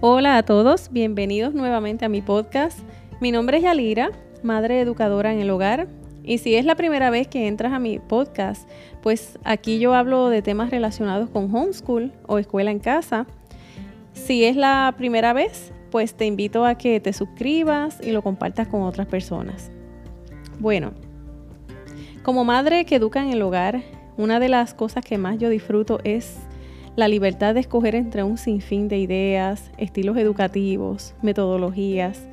Hola a todos, bienvenidos nuevamente a mi podcast. Mi nombre es Yalira, madre educadora en el hogar. Y si es la primera vez que entras a mi podcast, pues aquí yo hablo de temas relacionados con homeschool o escuela en casa. Si es la primera vez, pues te invito a que te suscribas y lo compartas con otras personas. Bueno, como madre que educa en el hogar, una de las cosas que más yo disfruto es la libertad de escoger entre un sinfín de ideas, estilos educativos, metodologías,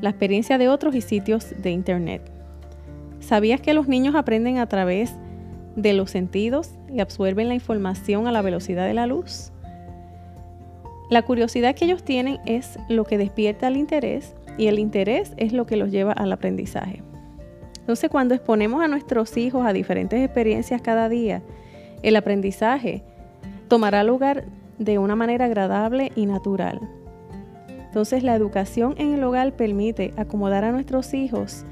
la experiencia de otros y sitios de Internet. ¿Sabías que los niños aprenden a través de los sentidos y absorben la información a la velocidad de la luz? La curiosidad que ellos tienen es lo que despierta el interés y el interés es lo que los lleva al aprendizaje. Entonces, cuando exponemos a nuestros hijos a diferentes experiencias cada día, el aprendizaje tomará lugar de una manera agradable y natural. Entonces la educación en el hogar permite acomodar a nuestros hijos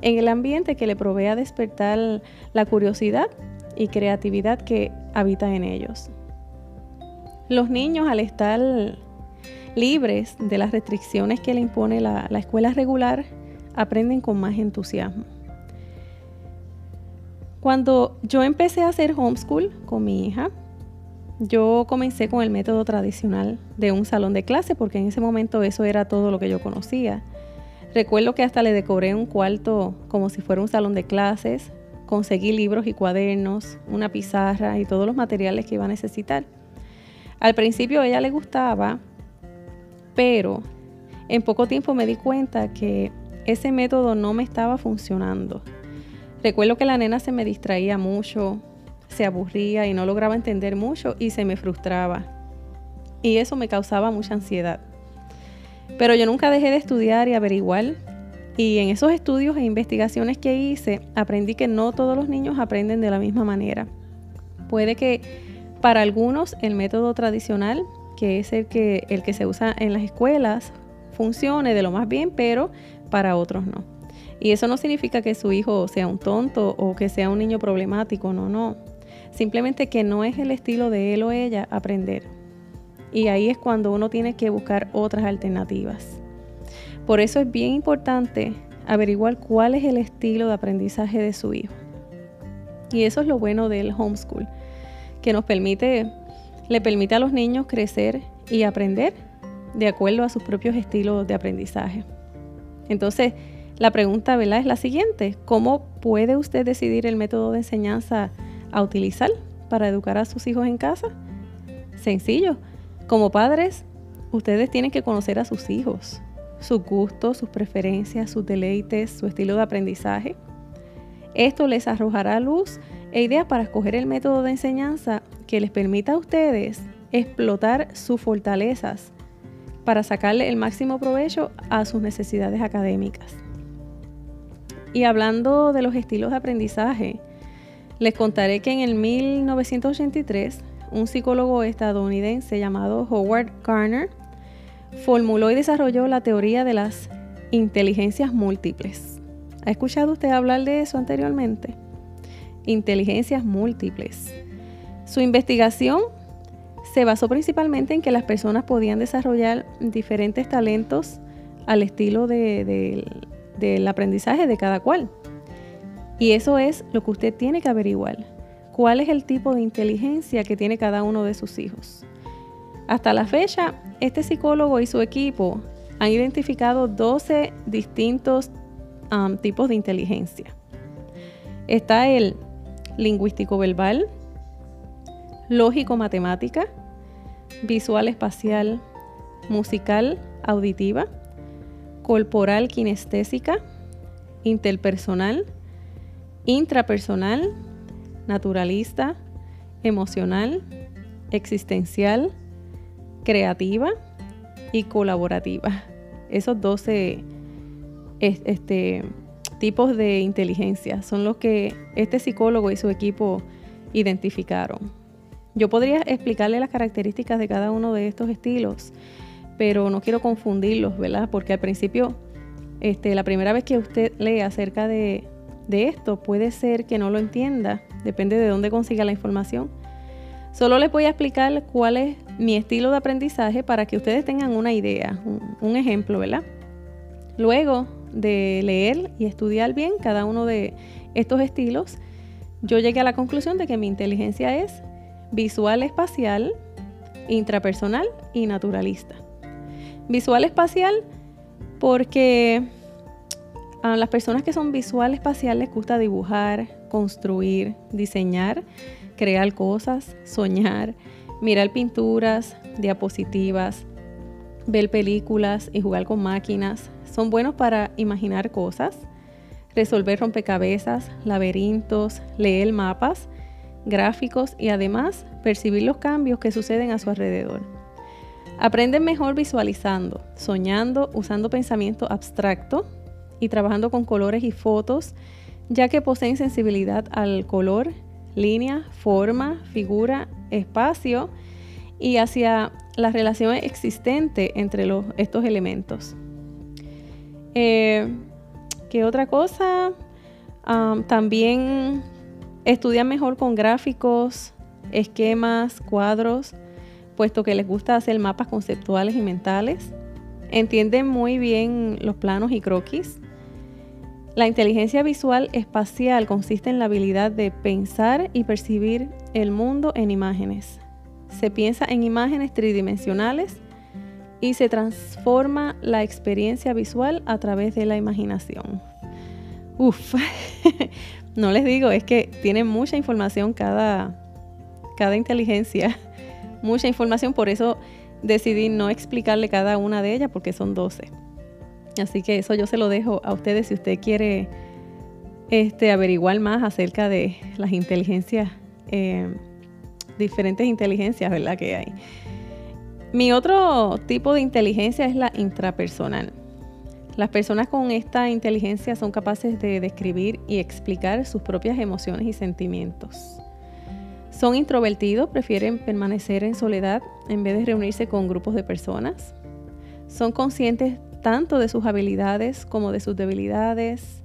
en el ambiente que le provea despertar la curiosidad y creatividad que habita en ellos. Los niños al estar libres de las restricciones que le impone la, la escuela regular aprenden con más entusiasmo. Cuando yo empecé a hacer homeschool con mi hija, yo comencé con el método tradicional de un salón de clase porque en ese momento eso era todo lo que yo conocía. Recuerdo que hasta le decoré un cuarto como si fuera un salón de clases, conseguí libros y cuadernos, una pizarra y todos los materiales que iba a necesitar. Al principio a ella le gustaba, pero en poco tiempo me di cuenta que ese método no me estaba funcionando. Recuerdo que la nena se me distraía mucho, se aburría y no lograba entender mucho y se me frustraba. Y eso me causaba mucha ansiedad. Pero yo nunca dejé de estudiar y averiguar. Y en esos estudios e investigaciones que hice, aprendí que no todos los niños aprenden de la misma manera. Puede que para algunos el método tradicional, que es el que, el que se usa en las escuelas, funcione de lo más bien, pero para otros no. Y eso no significa que su hijo sea un tonto o que sea un niño problemático, no, no. Simplemente que no es el estilo de él o ella aprender. Y ahí es cuando uno tiene que buscar otras alternativas. Por eso es bien importante averiguar cuál es el estilo de aprendizaje de su hijo. Y eso es lo bueno del homeschool, que nos permite, le permite a los niños crecer y aprender de acuerdo a sus propios estilos de aprendizaje. Entonces, la pregunta ¿verdad? es la siguiente, ¿cómo puede usted decidir el método de enseñanza a utilizar para educar a sus hijos en casa? Sencillo. Como padres, ustedes tienen que conocer a sus hijos, sus gustos, sus preferencias, sus deleites, su estilo de aprendizaje. Esto les arrojará luz e ideas para escoger el método de enseñanza que les permita a ustedes explotar sus fortalezas para sacarle el máximo provecho a sus necesidades académicas. Y hablando de los estilos de aprendizaje, les contaré que en el 1983 un psicólogo estadounidense llamado Howard Garner formuló y desarrolló la teoría de las inteligencias múltiples. ¿Ha escuchado usted hablar de eso anteriormente? Inteligencias múltiples. Su investigación se basó principalmente en que las personas podían desarrollar diferentes talentos al estilo del aprendizaje de cada cual. Y eso es lo que usted tiene que averiguar. ¿Cuál es el tipo de inteligencia que tiene cada uno de sus hijos? Hasta la fecha, este psicólogo y su equipo han identificado 12 distintos um, tipos de inteligencia. Está el lingüístico verbal, lógico matemática, visual espacial, musical auditiva, corporal kinestésica, interpersonal, intrapersonal, naturalista, emocional, existencial, creativa y colaborativa. Esos 12 este, tipos de inteligencia son los que este psicólogo y su equipo identificaron. Yo podría explicarle las características de cada uno de estos estilos, pero no quiero confundirlos, ¿verdad? Porque al principio, este, la primera vez que usted lee acerca de, de esto puede ser que no lo entienda, depende de dónde consiga la información. Solo les voy a explicar cuáles mi estilo de aprendizaje para que ustedes tengan una idea, un, ejemplo, ¿verdad? Luego de leer y estudiar bien cada uno de estos estilos, yo llegué a la conclusión de que mi inteligencia es visual espacial, intrapersonal y naturalista. Visual espacial porque a las personas que son visual espacial les gusta dibujar, construir, diseñar, crear cosas, soñar, mirar pinturas, diapositivas, ver películas y jugar con máquinas. Son buenos para imaginar cosas, resolver rompecabezas, laberintos, leer mapas, gráficos y además percibir los cambios que suceden a su alrededor. Aprenden mejor visualizando, soñando, usando pensamiento abstracto y trabajando con colores y fotos, ya que poseen sensibilidad al color, línea, forma, figura, espacio y hacia la relación existente entre estos elementos. Eh, ¿Qué otra cosa? también estudian mejor con gráficos, esquemas, cuadros, puesto que les gusta hacer mapas conceptuales y mentales. Entienden muy bien los planos y croquis. La inteligencia visual espacial consiste en la habilidad de pensar y percibir el mundo en imágenes. Se piensa en imágenes tridimensionales y se transforma la experiencia visual a través de la imaginación. Uf, no les digo, es que tiene mucha información cada, cada inteligencia, mucha información, por eso decidí no explicarle cada una de ellas porque son 12. Así que eso yo se lo dejo a ustedes si usted quiere este, averiguar más acerca de las inteligencias, eh, diferentes inteligencias, ¿verdad? Que hay. Mi otro tipo de inteligencia es la intrapersonal. Las personas con esta inteligencia son capaces de describir y explicar sus propias emociones y sentimientos. Son introvertidos, prefieren permanecer en soledad en vez de reunirse con grupos de personas. Son conscientes tanto de sus habilidades como de sus debilidades.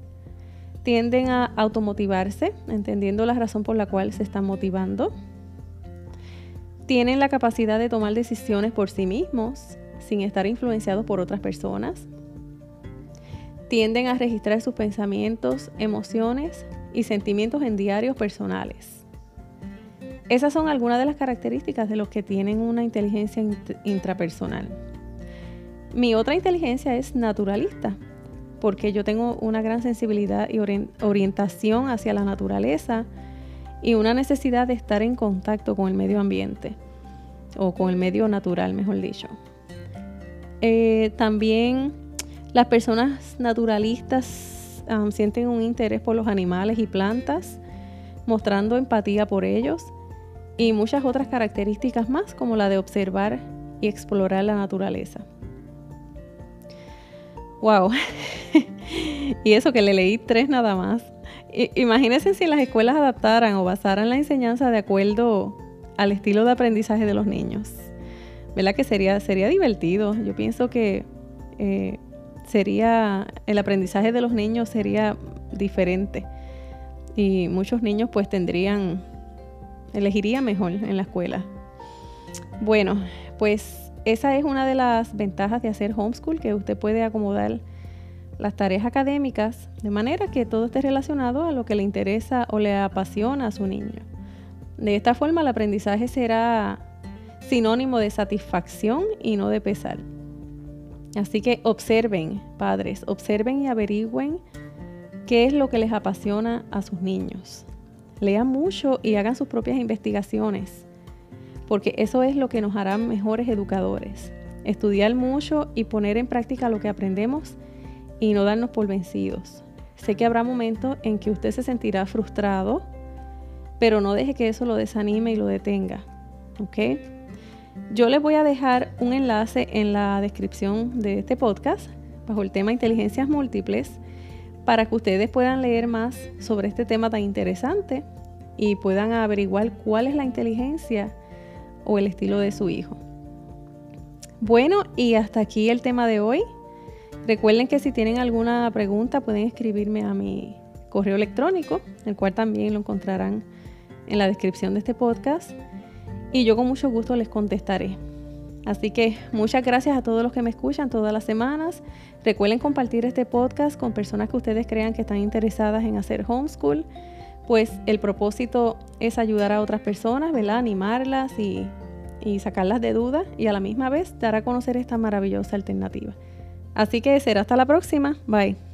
Tienden a automotivarse, entendiendo la razón por la cual se están motivando. Tienen la capacidad de tomar decisiones por sí mismos sin estar influenciados por otras personas. Tienden a registrar sus pensamientos, emociones y sentimientos en diarios personales. Esas son algunas de las características de los que tienen una inteligencia intrapersonal. Mi otra inteligencia es naturalista, porque yo tengo una gran sensibilidad y orientación hacia la naturaleza y una necesidad de estar en contacto con el medio ambiente, o con el medio natural, mejor dicho. Eh, también las personas naturalistas sienten un interés por los animales y plantas, mostrando empatía por ellos y muchas otras características más como la de observar y explorar la naturaleza. Wow. y eso que le leí tres nada más. imagínense si las escuelas adaptaran o basaran la enseñanza de acuerdo al estilo de aprendizaje de los niños. ¿Verdad que sería, sería divertido? Yo pienso que eh, sería, el aprendizaje de los niños sería diferente. Y muchos niños pues tendrían, elegirían mejor en la escuela. Bueno, pues esa es una de las ventajas de hacer homeschool, que usted puede acomodar las tareas académicas de manera que todo esté relacionado a lo que le interesa o le apasiona a su niño. De esta forma el aprendizaje será sinónimo de satisfacción y no de pesar. Así que observen, padres, observen y averigüen qué es lo que les apasiona a sus niños. Lean mucho y hagan sus propias investigaciones porque eso es lo que nos hará mejores educadores. Estudiar mucho y poner en práctica lo que aprendemos y no darnos por vencidos. Sé que habrá momentos en que usted se sentirá frustrado, pero no deje que eso lo desanime y lo detenga. ¿Ok? Yo les voy a dejar un enlace en la descripción de este podcast bajo el tema inteligencias múltiples para que ustedes puedan leer más sobre este tema tan interesante y puedan averiguar cuál es la inteligencia o el estilo de su hijo. Bueno, y hasta aquí el tema de hoy. Recuerden que si tienen alguna pregunta pueden escribirme a mi correo electrónico, el cual también lo encontrarán en la descripción de este podcast. Y yo con mucho gusto les contestaré. Así que muchas gracias a todos los que me escuchan todas las semanas. Recuerden compartir este podcast con personas que ustedes crean que están interesadas en hacer homeschool, pues el propósito es ayudar a otras personas, ¿verdad? Animarlas y, y sacarlas de dudas y a la misma vez dar a conocer esta maravillosa alternativa. Así que será hasta la próxima. Bye.